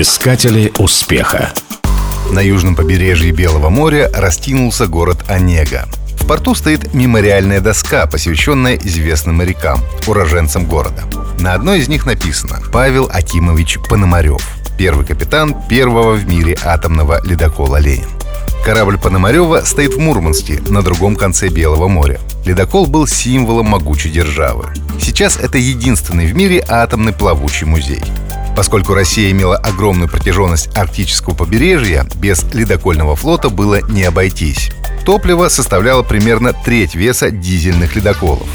Искатели успеха. На южном побережье Белого моря раскинулся город Онега. В порту стоит мемориальная доска, посвященная известным морякам, уроженцам города. На одной из них написано «Павел Акимович Пономарев, первый капитан первого в мире атомного ледокола «Ленин». Корабль Пономарева стоит в Мурманске, на другом конце Белого моря. Ледокол был символом могучей державы. Сейчас это единственный в мире атомный плавучий музей. Поскольку Россия имела огромную протяженность арктического побережья, без ледокольного флота было не обойтись. Топливо составляло примерно треть веса дизельных ледоколов.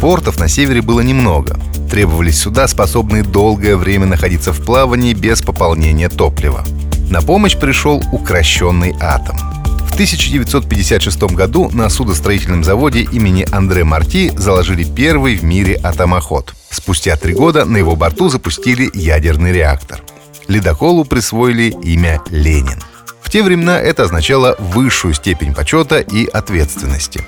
Портов на севере было немного. Требовались суда, способные долгое время находиться в плавании без пополнения топлива. На помощь пришел укращенный атом. В 1956 году на судостроительном заводе имени Андре Марти заложили первый в мире атомоход. Спустя три года на его борту запустили ядерный реактор. Ледоколу присвоили имя Ленин. В те времена это означало высшую степень почета и ответственности.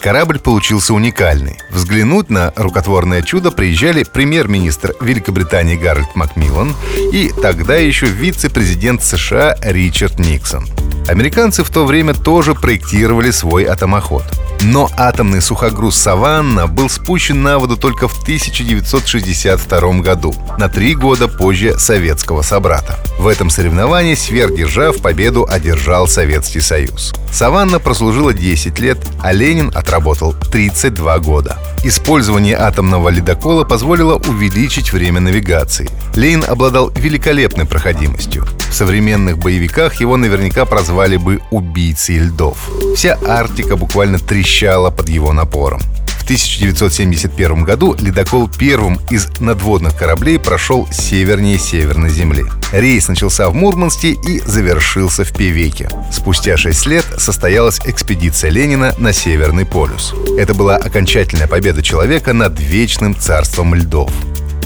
Корабль получился уникальный. Взглянуть на рукотворное чудо приезжали премьер-министр Великобритании Гарольд Макмиллан и тогда еще вице-президент США Ричард Никсон. Американцы в то время тоже проектировали свой атомоход. Но атомный сухогруз «Саванна» был спущен на воду только в 1962 году, на три года позже советского собрата. В этом соревновании сверхдержав победу одержал Советский Союз. «Саванна» прослужила 10 лет, а Ленин отработал 32 года. Использование атомного ледокола позволило увеличить время навигации. Ленин обладал великолепной проходимостью. В современных боевиках его наверняка прозвали бы «убийцей льдов». Вся Арктика буквально трещала под его напором. В 1971 году ледокол первым из надводных кораблей прошел севернее Северной Земли. Рейс начался в Мурманске и завершился в Певеке. Спустя шесть лет состоялась экспедиция Ленина на Северный полюс. Это была окончательная победа человека над вечным царством льдов.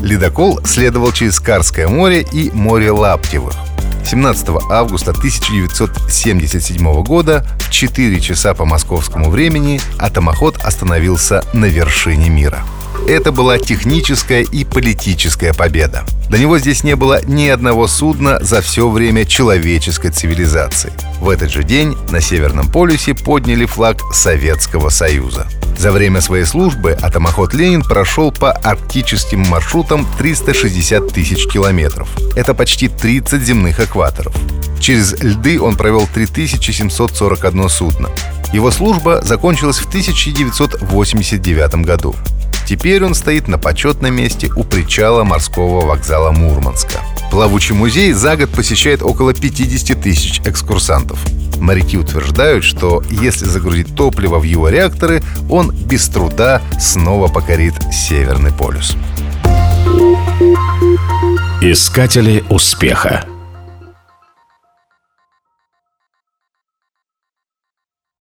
Ледокол следовал через Карское море и море Лаптевых. 17 августа 1977 года в 4 часа по московскому времени атомоход остановился на вершине мира. Это была техническая и политическая победа. До него здесь не было ни одного судна за все время человеческой цивилизации. В этот же день на Северном полюсе подняли флаг Советского Союза. За время своей службы атомоход «Ленин» прошел по арктическим маршрутам 360 тысяч километров. Это почти 30 земных экваторов. Через льды он провел 3741 судно. Его служба закончилась в 1989 году. Теперь он стоит на почетном месте у причала морского вокзала Мурманска. Плавучий музей за год посещает около 50 тысяч экскурсантов. Моряки утверждают, что если загрузить топливо в его реакторы, он без труда снова покорит Северный полюс. Искатели успеха.